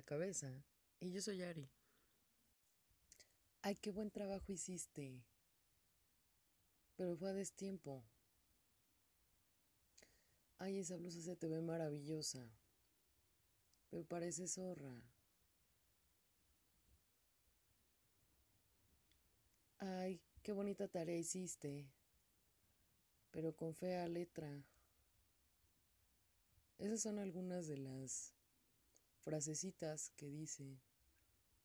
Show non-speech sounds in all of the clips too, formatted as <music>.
la cabeza. Y yo soy Ari. Ay, qué buen trabajo hiciste. Pero fue a destiempo. Ay, esa blusa se te ve maravillosa. Pero parece zorra. Ay, qué bonita tarea hiciste. Pero con fea letra. Esas son algunas de las frasecitas que dice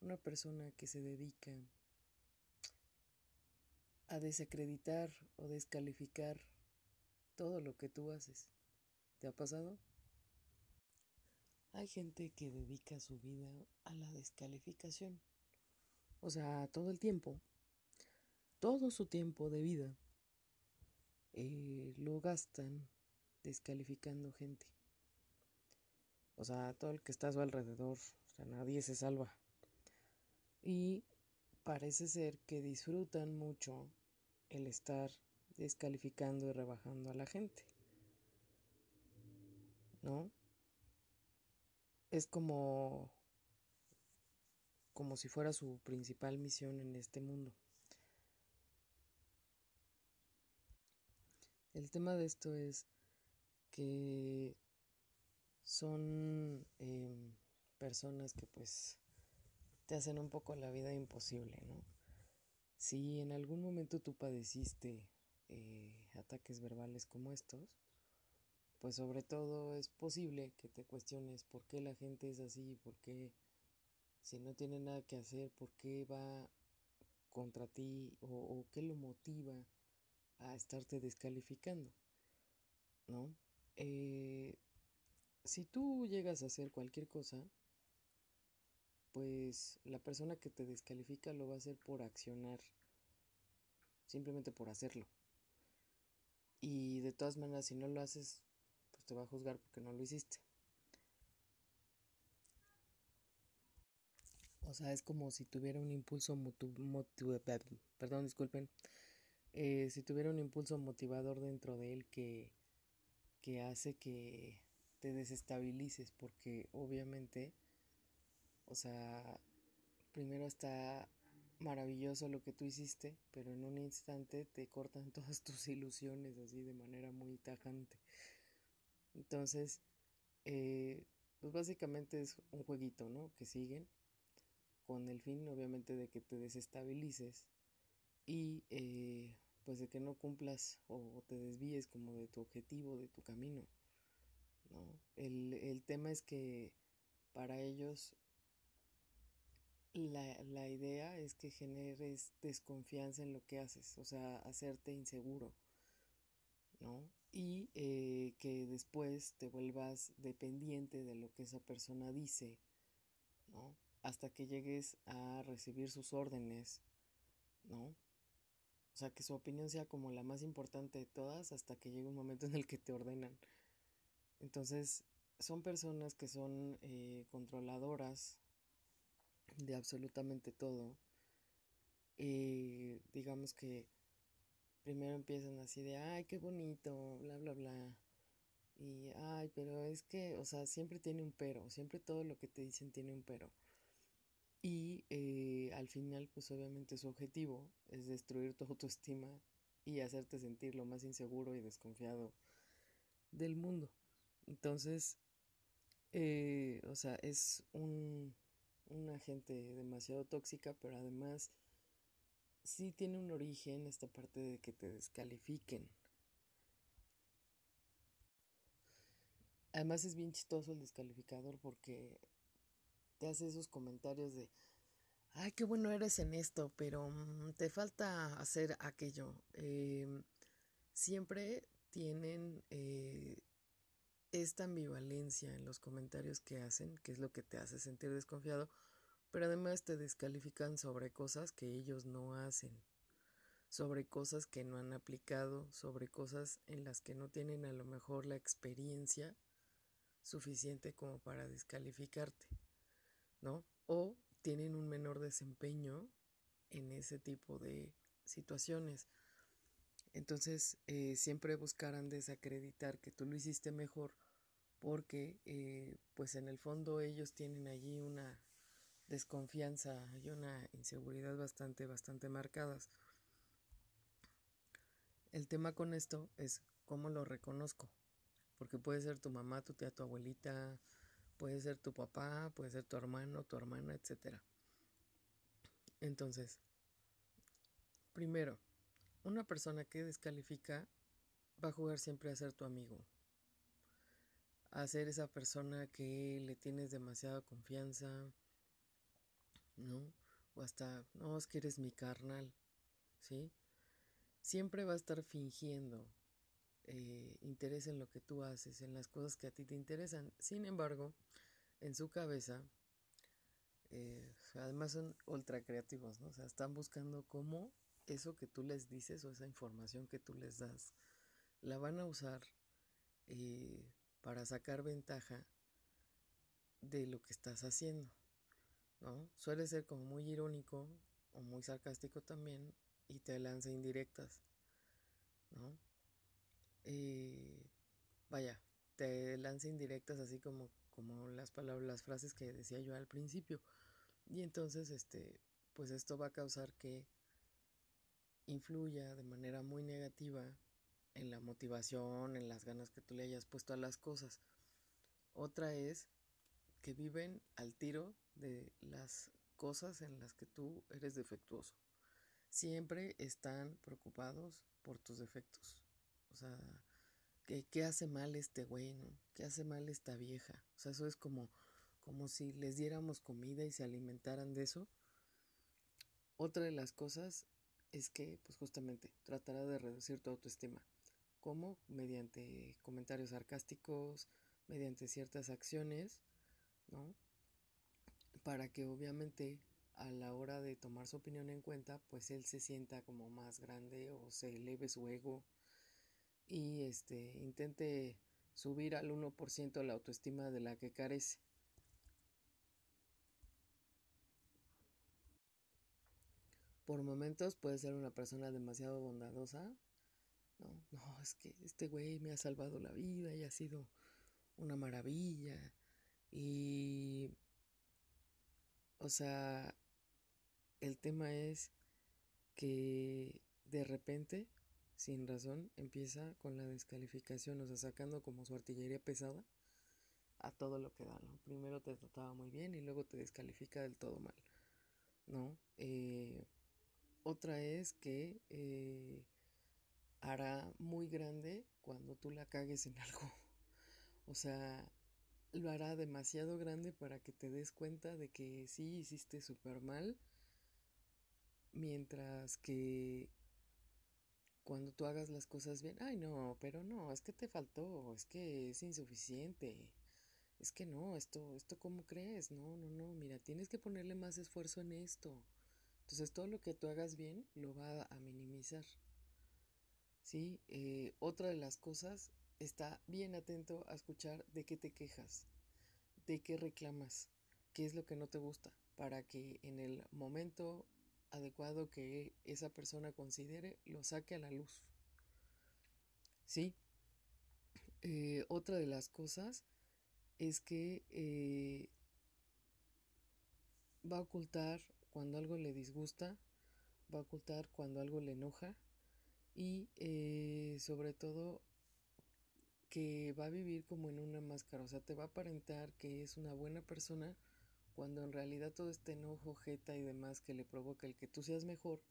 una persona que se dedica a desacreditar o descalificar todo lo que tú haces. ¿Te ha pasado? Hay gente que dedica su vida a la descalificación. O sea, todo el tiempo, todo su tiempo de vida, eh, lo gastan descalificando gente. O sea, todo el que está a su alrededor, o sea, nadie se salva. Y parece ser que disfrutan mucho el estar descalificando y rebajando a la gente. ¿No? Es como como si fuera su principal misión en este mundo. El tema de esto es que son em, personas que pues te hacen un poco la vida imposible, ¿no? Si en algún momento tú padeciste eh, ataques verbales como estos, pues sobre todo es posible que te cuestiones por qué la gente es así, por qué si no tiene nada que hacer, por qué va contra ti o, o qué lo motiva a estarte descalificando, ¿no? Eh, si tú llegas a hacer cualquier cosa, pues la persona que te descalifica lo va a hacer por accionar, simplemente por hacerlo. Y de todas maneras, si no lo haces, pues te va a juzgar porque no lo hiciste. O sea, es como si tuviera un impulso perdón, disculpen, eh, si tuviera un impulso motivador dentro de él que, que hace que te desestabilices porque obviamente, o sea, primero está maravilloso lo que tú hiciste, pero en un instante te cortan <laughs> todas tus ilusiones así de manera muy tajante. Entonces, eh, pues básicamente es un jueguito, ¿no? Que siguen con el fin, obviamente, de que te desestabilices y eh, pues de que no cumplas o te desvíes como de tu objetivo, de tu camino. ¿No? El, el tema es que para ellos la, la, idea es que generes desconfianza en lo que haces, o sea, hacerte inseguro, ¿no? Y eh, que después te vuelvas dependiente de lo que esa persona dice, ¿no? Hasta que llegues a recibir sus órdenes, ¿no? O sea, que su opinión sea como la más importante de todas hasta que llegue un momento en el que te ordenan. Entonces, son personas que son eh, controladoras de absolutamente todo. Y digamos que primero empiezan así de, ay, qué bonito, bla, bla, bla. Y, ay, pero es que, o sea, siempre tiene un pero, siempre todo lo que te dicen tiene un pero. Y eh, al final, pues obviamente su objetivo es destruir tu autoestima y hacerte sentir lo más inseguro y desconfiado del mundo. Entonces, eh, o sea, es un, una gente demasiado tóxica, pero además sí tiene un origen esta parte de que te descalifiquen. Además es bien chistoso el descalificador porque te hace esos comentarios de, ay, qué bueno eres en esto, pero mm, te falta hacer aquello. Em, siempre tienen eh, esta ambivalencia en los comentarios que hacen, que es lo que te hace sentir desconfiado, pero además te descalifican sobre cosas que ellos no hacen, sobre cosas que no han aplicado, sobre cosas en las que no tienen a lo mejor la experiencia suficiente como para descalificarte, ¿no? O tienen un menor desempeño en ese tipo de situaciones. Entonces, eh, siempre buscarán desacreditar que tú lo hiciste mejor porque eh, pues en el fondo ellos tienen allí una desconfianza y una inseguridad bastante, bastante marcadas. El tema con esto es cómo lo reconozco, porque puede ser tu mamá, tu tía, tu abuelita, puede ser tu papá, puede ser tu hermano, tu hermana, etc. Entonces, primero, una persona que descalifica va a jugar siempre a ser tu amigo, a ser esa persona que le tienes demasiada confianza, ¿no? O hasta, no, es que eres mi carnal, ¿sí? Siempre va a estar fingiendo eh, interés en lo que tú haces, en las cosas que a ti te interesan. Sin embargo, en su cabeza, eh, además son ultra creativos, ¿no? O sea, están buscando cómo eso que tú les dices o esa información que tú les das, la van a usar eh, para sacar ventaja de lo que estás haciendo. ¿no? Suele ser como muy irónico o muy sarcástico también y te lanza indirectas, ¿no? Eh, vaya, te lanza indirectas así como, como las palabras, las frases que decía yo al principio. Y entonces, este, pues esto va a causar que influya de manera muy negativa en la motivación, en las ganas que tú le hayas puesto a las cosas. Otra es que viven al tiro de las cosas en las que tú eres defectuoso. Siempre están preocupados por tus defectos. O sea, ¿qué, hace mal este güey, no? ¿Qué hace mal esta vieja? O sea, eso es como, como si les diéramos comida y se alimentaran de eso. Otra de las cosas es que, pues justamente, tratará de reducir tu autoestima. ¿Cómo? Mediante comentarios sarcásticos, mediante ciertas acciones, ¿no? para que obviamente a la hora de tomar su opinión en cuenta, pues él se sienta como más grande o se eleve su ego y este intente subir al 1% la autoestima de la que carece. Por momentos puede ser una persona demasiado bondadosa. No, no, es que este güey me ha salvado la vida y ha sido una maravilla. Y o sea, el tema es que de repente, sin razón, empieza con la descalificación, o sea, sacando como su artillería pesada a todo lo que da, ¿no? Primero te trataba muy bien y luego te descalifica del todo mal, ¿no? Eh, otra es que eh, hará muy grande cuando tú la cagues en algo. O sea, lo hará demasiado grande para que te des cuenta de que sí hiciste súper mal, mientras que cuando tú hagas las cosas bien, ay no, pero no, es que te faltó, es que es insuficiente, es que no, esto, esto cómo crees, no, no, no, mira, tienes que ponerle más esfuerzo en esto. Entonces todo lo que tú hagas bien lo va a minimizar. ¿Sí? Eh, otra de las cosas está bien atento a escuchar de qué te quejas, de qué reclamas, qué es lo que no te gusta, para que en el momento adecuado que esa persona considere lo saque a la luz. ¿Sí? Eh, otra de las cosas es que eh, va a ocultar cuando algo le disgusta, va a ocultar cuando algo le enoja y eh, sobre todo que va a vivir como en una máscara, o sea, te va a aparentar que es una buena persona cuando en realidad todo este enojo, jeta y demás que le provoca el que tú seas mejor,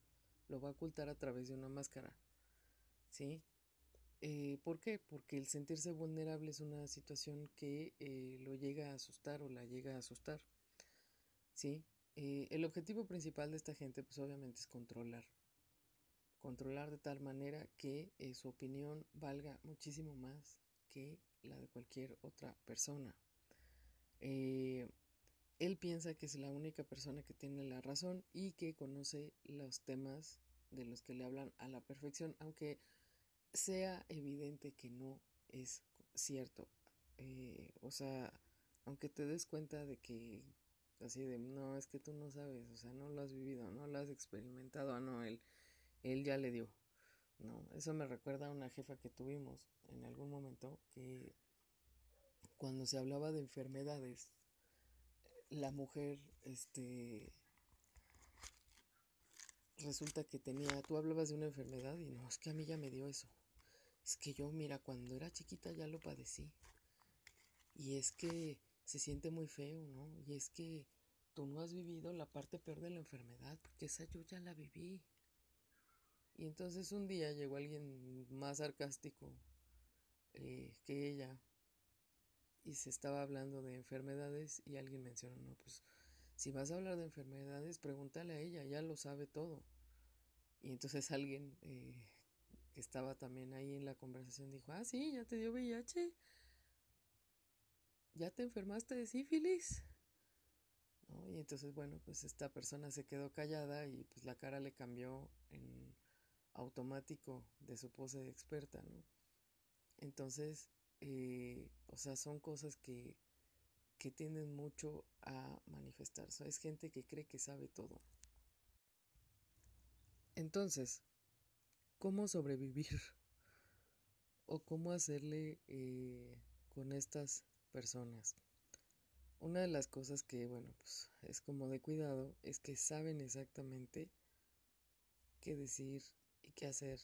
lo va a ocultar a través de una máscara. ¿Sí? Eh, ¿Por qué? Porque el sentirse vulnerable es una situación que eh, lo llega a asustar o la llega a asustar. ¿Sí? Eh, el objetivo principal de esta gente, pues obviamente es controlar. Controlar de tal manera que su opinión valga muchísimo más que la de cualquier otra persona. Eh, él piensa que es la única persona que tiene la razón y que conoce los temas de los que le hablan a la perfección, aunque sea evidente que no es cierto. Eh, o sea, aunque te des cuenta de que así de no, es que tú no sabes, o sea, no lo has vivido, no lo has experimentado, ah, no, él, él ya le dio. No, eso me recuerda a una jefa que tuvimos en algún momento que cuando se hablaba de enfermedades, la mujer, este, resulta que tenía, tú hablabas de una enfermedad y no, es que a mí ya me dio eso. Es que yo, mira, cuando era chiquita ya lo padecí. Y es que se siente muy feo, ¿no? Y es que tú no has vivido la parte peor de la enfermedad, porque esa yo ya la viví. Y entonces un día llegó alguien más sarcástico eh, que ella y se estaba hablando de enfermedades y alguien mencionó, no, pues si vas a hablar de enfermedades, pregúntale a ella, ya lo sabe todo. Y entonces <laughs> alguien eh, que estaba también ahí en la conversación dijo, ah, sí, ya te dio VIH, ya te enfermaste de sífilis. Y entonces, bueno, pues esta persona se quedó callada y pues la cara le cambió en automático de su pose de experta, ¿no? Entonces, eh, o sea, son cosas que, que tienden mucho a manifestarse. es gente que cree que sabe todo. Entonces, ¿cómo sobrevivir? <laughs> ¿O cómo hacerle eh, con estas personas? Una de las cosas que, bueno, pues es como de cuidado, es que saben exactamente qué decir qué hacer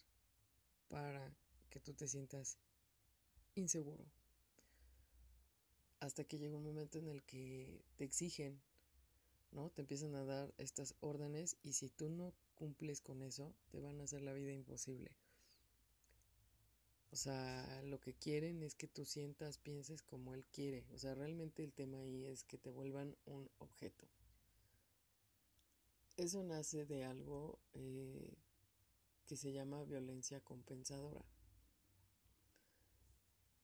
para que tú te sientas inseguro. Hasta que llega un momento en el que te exigen, ¿no? Te empiezan a dar estas órdenes y si tú no cumples con eso, te van a hacer la vida imposible. O sea, lo que quieren es que tú sientas, pienses como él quiere. O sea, realmente el tema ahí es que te vuelvan un objeto. Eso nace de algo eh, que se llama violencia compensadora.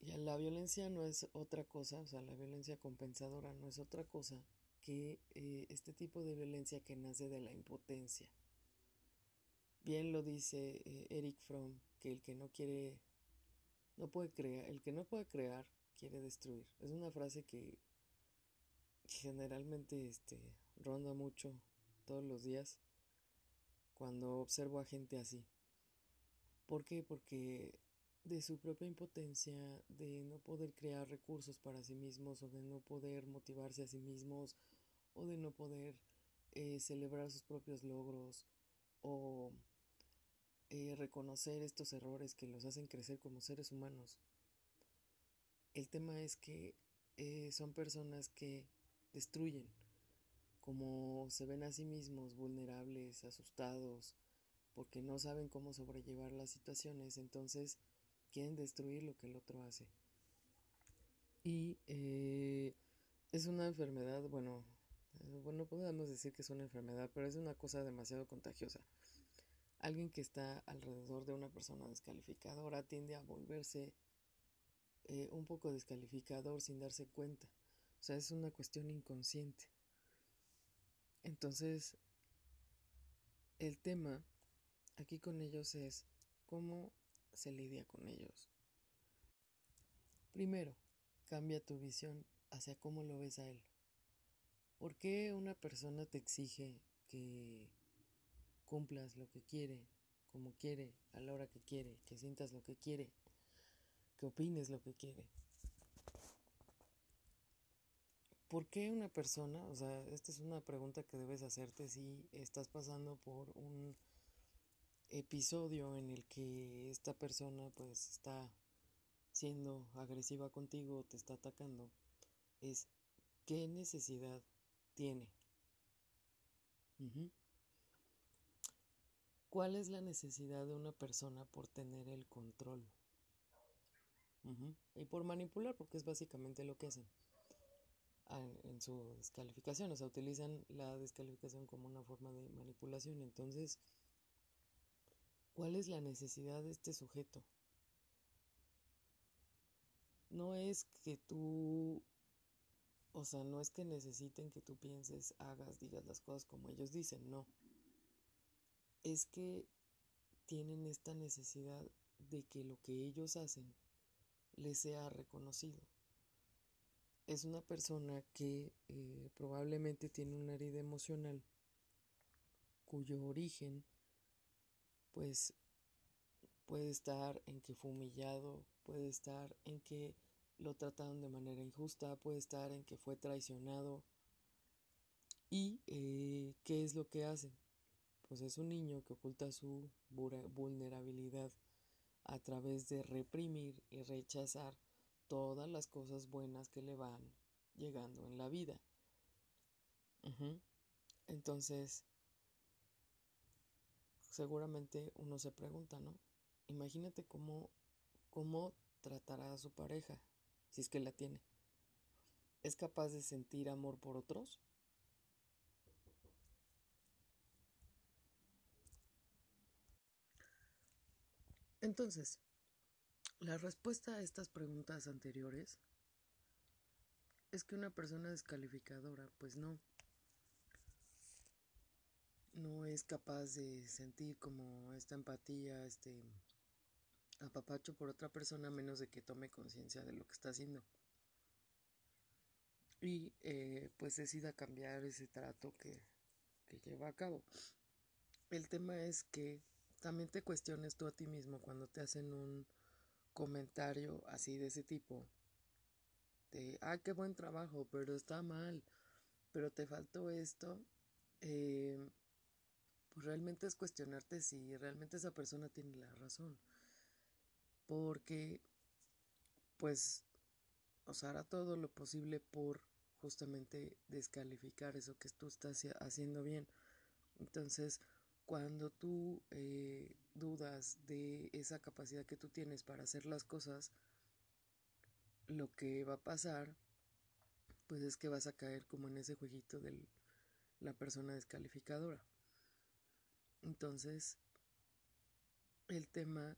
Y la violencia no es otra cosa, o sea, la violencia compensadora no es otra cosa que eh, este tipo de violencia que nace de la impotencia. Bien lo dice eh, Eric Fromm, que el que no quiere, no puede crear, el que no puede crear, quiere destruir. Es una frase que generalmente este, ronda mucho todos los días cuando observo a gente así. ¿Por qué? Porque de su propia impotencia, de no poder crear recursos para sí mismos o de no poder motivarse a sí mismos o de no poder eh, celebrar sus propios logros o eh, reconocer estos errores que los hacen crecer como seres humanos. El tema es que eh, son personas que destruyen, como se ven a sí mismos vulnerables, asustados, porque no saben cómo sobrellevar las situaciones, entonces quieren destruir lo que el otro hace. Y eh, es una enfermedad, bueno, bueno, podemos decir que es una enfermedad, pero es una cosa demasiado contagiosa. Alguien que está alrededor de una persona descalificadora tiende a volverse eh, un poco descalificador sin darse cuenta. O sea, es una cuestión inconsciente. Entonces, el tema aquí con ellos es cómo se lidia con ellos. Primero, cambia tu visión hacia cómo lo ves a él. ¿Por qué una persona te exige que cumplas lo que quiere, como quiere, a la hora que quiere, que sientas lo que quiere, que opines lo que quiere? ¿Por qué una persona, o sea, esta es una pregunta que debes hacerte si estás pasando por un episodio en el que esta persona pues está siendo agresiva contigo o te está atacando es qué necesidad tiene. ¿Cuál es la necesidad de una persona por tener el control? Y por manipular, porque es básicamente lo que hacen en, su descalificación. O sea, utilizan la descalificación como una forma de manipulación. Entonces, ¿Cuál es la necesidad de este sujeto? No es que tú, o sea, no es que necesiten que tú pienses, hagas, digas las cosas como ellos dicen, no. Es que tienen esta necesidad de que lo que ellos hacen les sea reconocido. Es una persona que eh, probablemente tiene una herida emocional cuyo origen pues puede estar en que fue humillado, puede estar en que lo trataron de manera injusta, puede estar en que fue traicionado. ¿Y eh, qué es lo que hace? Pues es un niño que oculta su vulnerabilidad a través de reprimir y rechazar todas las cosas buenas que le van llegando en la vida. Entonces, seguramente uno se pregunta, ¿no? Imagínate cómo, cómo tratará a su pareja, si es que la tiene. ¿Es capaz de sentir amor por otros? Entonces, la respuesta a estas preguntas anteriores es que una persona descalificadora, pues no, no es capaz de sentir como esta empatía, este apapacho por otra persona, menos de que tome conciencia de lo que está haciendo. Y eh, pues decida cambiar ese trato que, que lleva a cabo. El tema es que también te cuestiones tú a ti mismo cuando te hacen un comentario así de ese tipo. De, ah, qué buen trabajo, pero está mal, pero te faltó esto. Eh, pues realmente es cuestionarte si realmente esa persona tiene la razón. Porque, pues, os hará todo lo posible por justamente descalificar eso que tú estás haciendo bien. Entonces, cuando tú eh, dudas de esa capacidad que tú tienes para hacer las cosas, lo que va a pasar, pues es que vas a caer como en ese jueguito de la persona descalificadora. Entonces, el tema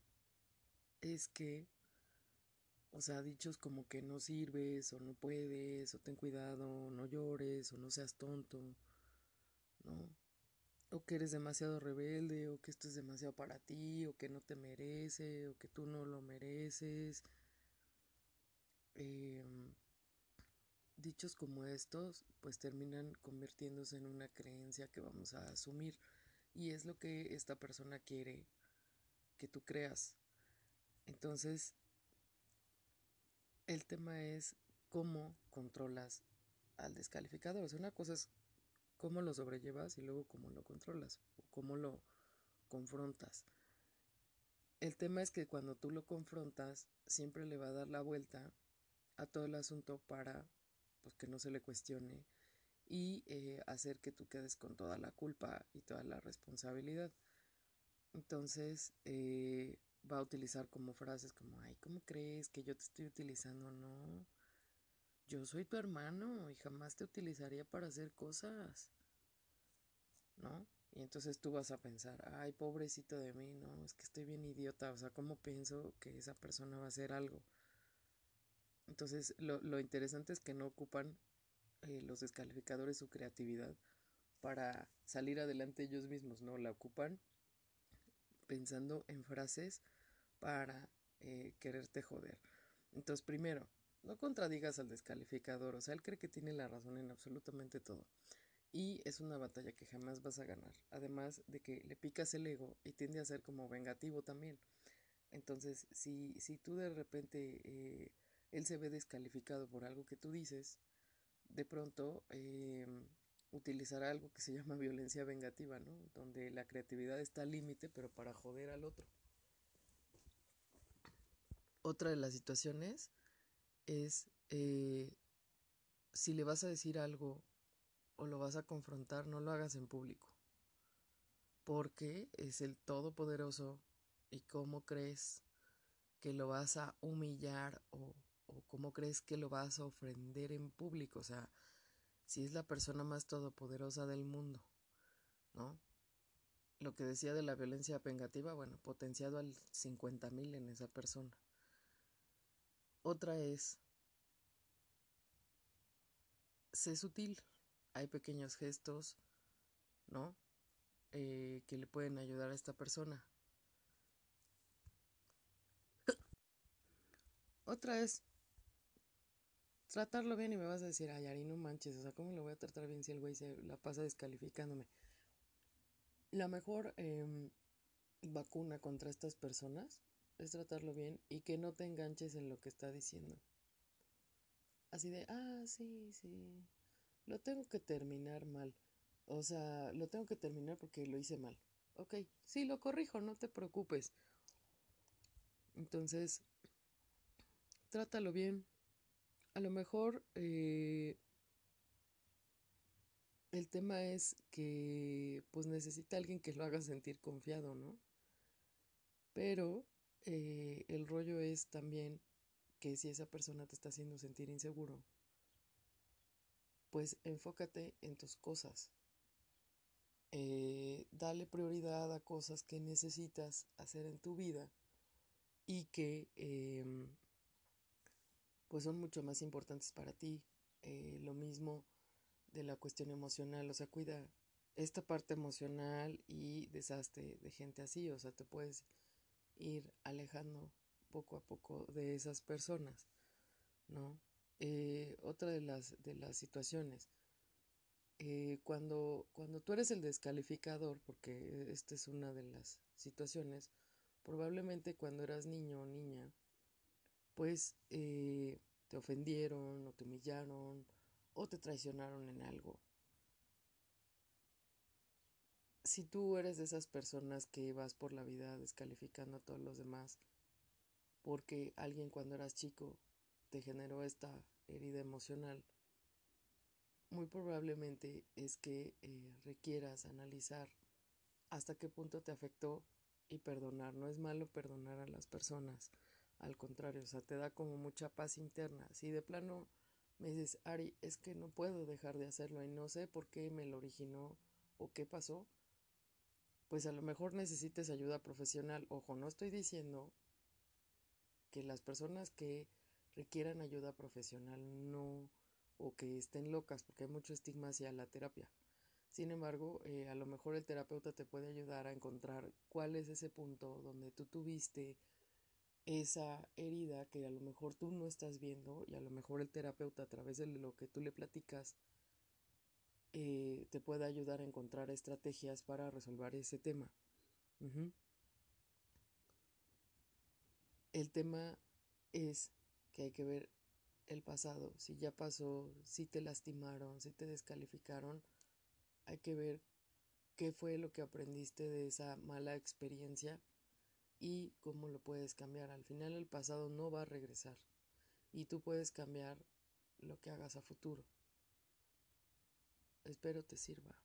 es que, o sea, dichos como que no sirves o no puedes o ten cuidado, no llores o no seas tonto, ¿no? O que eres demasiado rebelde, o que esto es demasiado para ti, o que no te merece, o que tú no lo mereces. Em, dichos como estos, pues terminan convirtiéndose en una creencia que vamos a asumir. Y es lo que esta persona quiere que tú creas. Entonces, el tema es cómo controlas al descalificador. O sea, una cosa es cómo lo sobrellevas y luego cómo lo controlas o cómo lo confrontas. El tema es que cuando tú lo confrontas, siempre le va a dar la vuelta a todo el asunto para pues, que no se le cuestione y eh, hacer que tú quedes con toda la culpa y toda la responsabilidad. Entonces eh, va a utilizar como frases como, ay, ¿cómo crees que yo te estoy utilizando? No, yo soy tu hermano y jamás te utilizaría para hacer cosas, ¿no? Y entonces tú vas a pensar, ay, pobrecito de mí, no, es que estoy bien idiota, o sea, ¿cómo pienso que esa persona va a hacer algo? Entonces, lo, lo interesante es que no ocupan eh, los descalificadores su creatividad para salir adelante ellos mismos, ¿no? La ocupan pensando en frases para eh, quererte joder. Entonces, primero, no contradigas al descalificador, o sea, él cree que tiene la razón en absolutamente todo. Y es una batalla que jamás vas a ganar. Además de que le picas el ego y tiende a ser como vengativo también. Entonces, si, si tú de repente eh, él se ve descalificado por algo que tú dices, de pronto eh, utilizará algo que se <laughs> llama violencia vengativa, ¿no? Donde la creatividad está al límite, pero para joder al otro. Otra de las situaciones es eh, si le vas a decir algo o lo vas a confrontar, no lo hagas en público. Porque es el Todopoderoso y cómo crees que lo vas a humillar o, o cómo crees que lo vas a ofender en público. O sea, si es la persona más todopoderosa del mundo, ¿no? Lo que decía de la violencia vengativa, bueno, potenciado al 50.000 en esa persona. Otra es, sé sutil, hay pequeños gestos, ¿no? Eh, que le pueden ayudar a esta persona. Otra es tratarlo bien y me vas a decir, ay, Ari, no manches, o sea, ¿cómo lo voy a tratar bien si el güey se la pasa descalificándome? La mejor em, vacuna contra estas personas es tratarlo bien y que no te enganches en lo que está diciendo. así de, ah, sí, sí, lo tengo que terminar mal. O sea, lo tengo que terminar porque lo hice mal. Ok, sí, lo corrijo, no te preocupes. Entonces, trátalo bien. A lo mejor eh, el tema es que pues necesita alguien que lo haga sentir confiado, ¿no? Pero eh, el rollo es también que si esa persona te está haciendo sentir inseguro, pues enfócate en tus cosas. Eh, dale prioridad a cosas que necesitas hacer en tu vida y que em, pues son mucho más importantes para ti. Eh, lo mismo de la cuestión emocional, o sea, cuida esta parte emocional y deshazte de gente así, o sea, te puedes ir alejando poco a poco de esas personas, ¿no? Eh, otra de las, de las situaciones, eh, cuando, cuando tú eres el descalificador, porque esta es una de las situaciones, probablemente cuando eras niño o niña, pues eh, te ofendieron o te humillaron o te traicionaron en algo. Si tú eres de esas personas que vas por la vida descalificando a todos los demás porque alguien cuando eras chico te generó esta herida emocional, muy probablemente es que eh, requieras analizar hasta qué punto te afectó y perdonar. No es malo perdonar a las personas, al contrario, o sea, te da como mucha paz interna. Si de plano me dices, Ari, es que no puedo dejar de hacerlo y no sé por qué me lo originó o qué pasó, pues a lo mejor necesites ayuda profesional. Ojo, no estoy diciendo que las personas que requieran ayuda profesional no o que estén locas, porque hay mucho estigma hacia la terapia. Sin embargo, eh, a lo mejor el terapeuta te puede ayudar a encontrar cuál es ese punto donde tú tuviste esa herida que a lo mejor tú no estás viendo y a lo mejor el terapeuta a través de lo que tú le platicas eh, te puede ayudar a encontrar estrategias para resolver ese tema. El tema es que hay que ver el pasado, si ya pasó, si te lastimaron, si te descalificaron, hay que ver qué fue lo que aprendiste de esa mala experiencia y cómo lo puedes cambiar. Al final el pasado no va a regresar y tú puedes cambiar lo que hagas a futuro. Espero te sirva.